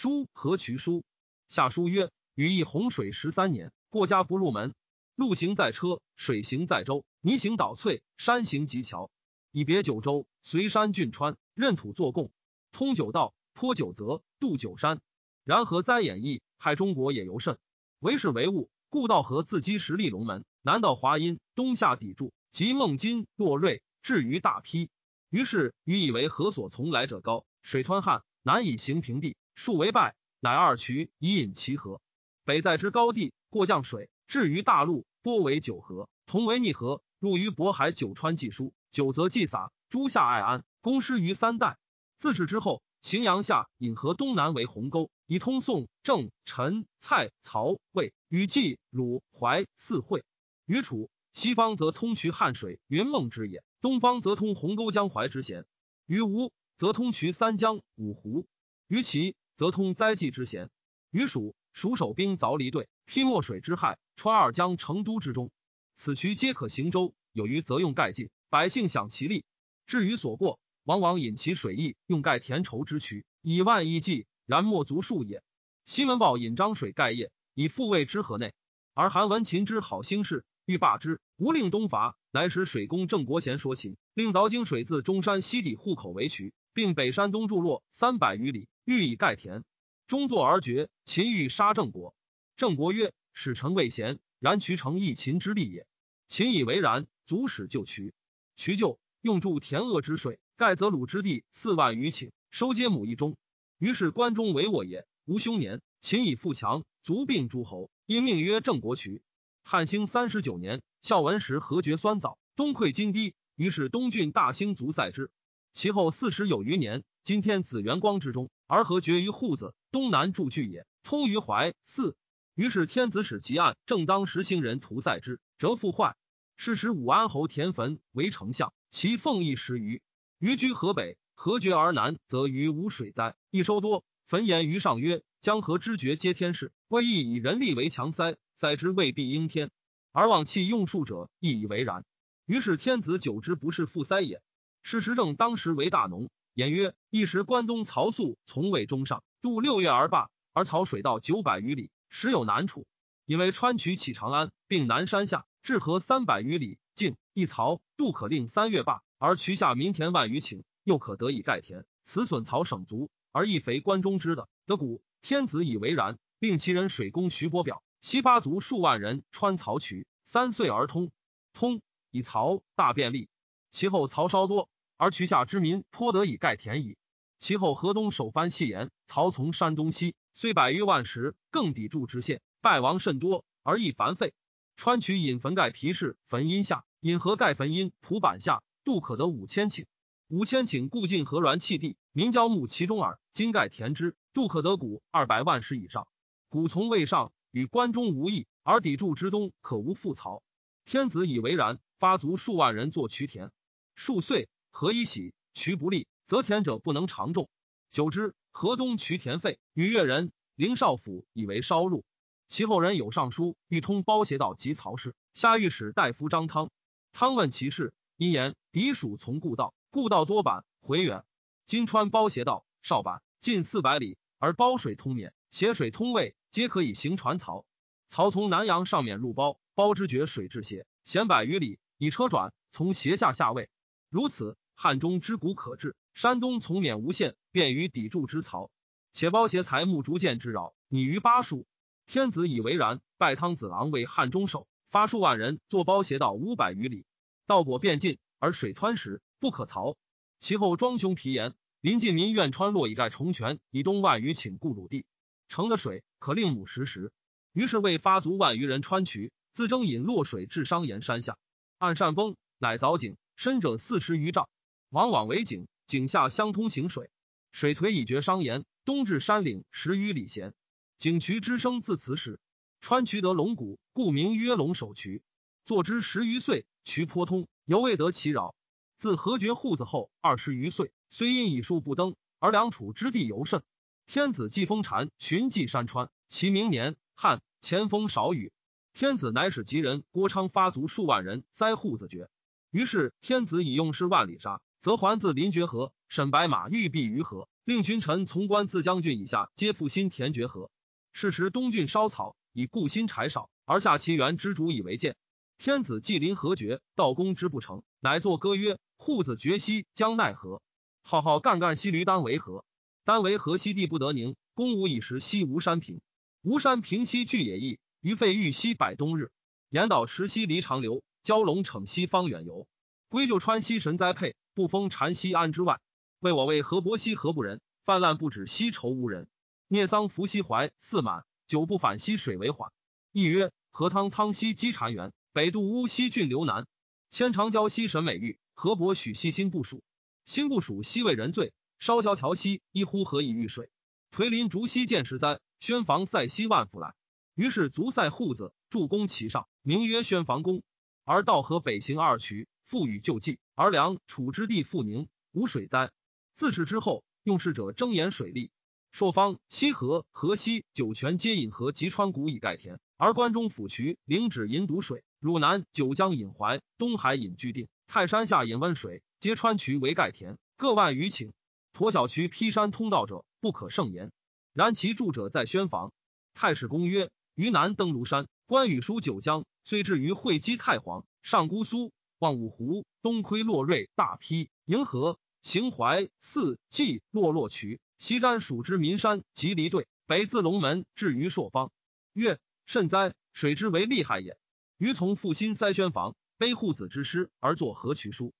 书何渠书？下书曰：禹邑洪水十三年，过家不入门。路行在车，水行在舟，泥行捣翠，山行及桥。以别九州，随山峻川，任土作贡，通九道，坡九泽，渡九山。然何哉演义，害中国也尤甚。为是为物，故道河自积实立龙门，南到华阴，东下砥柱，及孟津、洛瑞，至于大邳。于是禹以为河所从来者高，水湍汉，难以行平地，数为败，乃二渠以引其河。北在之高地，过降水，至于大陆，波为九河，同为逆河，入于渤海九川，济书九泽，济洒诸夏爱安，公师于三代。自是之后，荥阳下引河东南为鸿沟，以通宋、郑、陈、蔡、曹、魏、禹、冀、鲁、淮四会。于楚西方则通渠汉水、云梦之野。东方则通鸿沟江淮之咸，于吴则通渠三江五湖，于齐则通灾济之咸，于蜀蜀守兵凿离队，披墨水之害，穿二江成都之中。此渠皆可行舟，有余则用盖尽，百姓享其利。至于所过，往往引其水溢，用盖田畴之渠，以万亿计，然莫足数也。西门豹引漳水盖业，以复卫之河内，而韩文秦之好兴事，欲罢之，无令东伐。乃使水工郑国贤说秦，令凿泾水自中山西底户口为渠，并北山东筑洛三百余里，欲以盖田。终作而绝。秦欲杀郑国，郑国曰：“使臣未贤，然渠成一秦之利也。”秦以为然，足使就渠。渠就，用筑田鄂之水，盖泽鲁之地四万余顷，收皆亩一中。于是关中为我也。无凶年，秦以富强，卒并诸侯，因命曰郑国渠。汉兴三十九年。孝文时，何绝酸枣，东溃金堤，于是东郡大兴卒塞之。其后四十有余年，今天子元光之中，而何绝于户子东南筑据也，通于淮泗。于是天子使吉案，正当时兴人屠塞之，折复坏。是时武安侯田汾为丞相，其俸邑十余。余居河北，何绝而南，则于无水灾，益收多。汾言于上曰：江河之绝，皆天事，未亦以人力为强塞，塞之未必应天。而往弃用术者，亦以为然。于是天子久之不是复塞也。事实正当时为大农，言曰：一时关东曹素从未中上，渡六月而罢，而曹水道九百余里，时有难处。因为川渠起长安，并南山下至河三百余里，境一曹渡可令三月罢，而渠下民田万余顷，又可得以盖田。此损曹省足，而亦肥关中之的。得古天子以为然，令其人水工徐伯表。西发族数万人穿曹渠，三岁而通。通以曹大便利。其后曹稍多，而渠下之民颇得以盖田矣。其后河东首藩细言，曹从山东西，虽百余万石，更抵柱之县，败亡甚多，而亦繁废。川渠引坟盖皮氏坟阴下，引河盖坟阴蒲板下，度可得五千顷。五千顷固尽河峦气地，民交牧其中耳。今盖田之，度可得谷二百万石以上。谷从未上。与关中无异，而砥柱之东可无复曹。天子以为然，发卒数万人作渠田。数岁，何以喜？渠不利，则田者不能长种。久之，河东渠田废。与越人林少府以为烧入。其后人有上书，欲通包斜道及曹氏。下御史大夫张汤。汤问其事，因言敌属从故道，故道多板回远。金川包斜道少板近四百里，而包水通免，斜水通渭。皆可以行船漕。曹从南阳上面入包，包之绝水至斜，险百余里，以车转，从斜下下位。如此，汉中之谷可治，山东从免无限，便于砥柱之曹。且包斜财木竹箭之扰，拟于巴蜀。天子以为然，拜汤子郎为汉中守，发数万人坐包斜道五百余里，道果便尽，而水湍时不可曹。其后庄兄皮言，临近民愿川洛以盖重泉，以东万余顷故鲁地。城的水可令母食食，于是为发足万余人穿渠，自征引洛水至商岩山下，按善崩，乃凿井，深者四十余丈，往往为井，井下相通行水，水颓以绝商岩，东至山岭十余里闲。井渠之声自此始。穿渠得龙骨，故名曰龙首渠。坐之十余岁，渠颇通，犹未得其扰。自何绝户子后二十余岁，虽因以数不登，而梁楚之地尤甚。天子既封禅，寻迹山川。其明年汉前风少雨，天子乃使吉人郭昌发卒数万人灾户子绝。于是天子以用师万里沙，则还自临绝河。沈白马欲避于河，令群臣从官自将军以下皆复兴田绝河。是时东郡烧草，以故新柴少，而下其原之主以为鉴。天子既临河绝，道公之不成，乃作歌曰：“户子绝兮，将奈何？浩浩干干兮，驴丹为何？丹为河西地不得宁。公无以时兮，无山平。无山平兮，巨野邑。于废玉兮，百冬日。岩岛石兮，离长流。蛟龙逞兮，方远游。归就川兮，神栽配。不封禅兮，安之外。为我为河伯兮，何不仁？泛滥不止兮，愁无人。聂桑伏兮，怀四满。久不反兮，水为缓。亦曰：河汤汤兮，积潺源。北渡乌溪郡流南，千长交兮神美玉，河伯许兮心不属。心不属兮为人罪，烧焦条兮一呼何以遇水？颓林竹兮见石哉，宣房塞兮万福来。于是卒塞户子，筑宫其上，名曰宣房宫。而道河北行二渠，复与救济。而梁楚之地复宁，无水灾。自是之后，用事者争言水利。朔方、西河、河西、酒泉皆引河及川谷以盖田，而关中府渠、灵止引堵水。汝南九江引淮，东海引居定，泰山下引温水，皆川渠为盖田，各万余顷。驼小渠劈山通道者，不可胜言。然其住者在宣房。太史公曰：于南登庐山，关羽书九江，虽至于会稽太皇，上姑苏，望五湖，东窥洛瑞，大陂，银河，行淮，泗，济，洛洛渠，西瞻蜀之岷山及离队，北自龙门至于朔方。曰：甚哉！水之为利害也。余从复兴塞宣房，悲护子之师而作河渠书。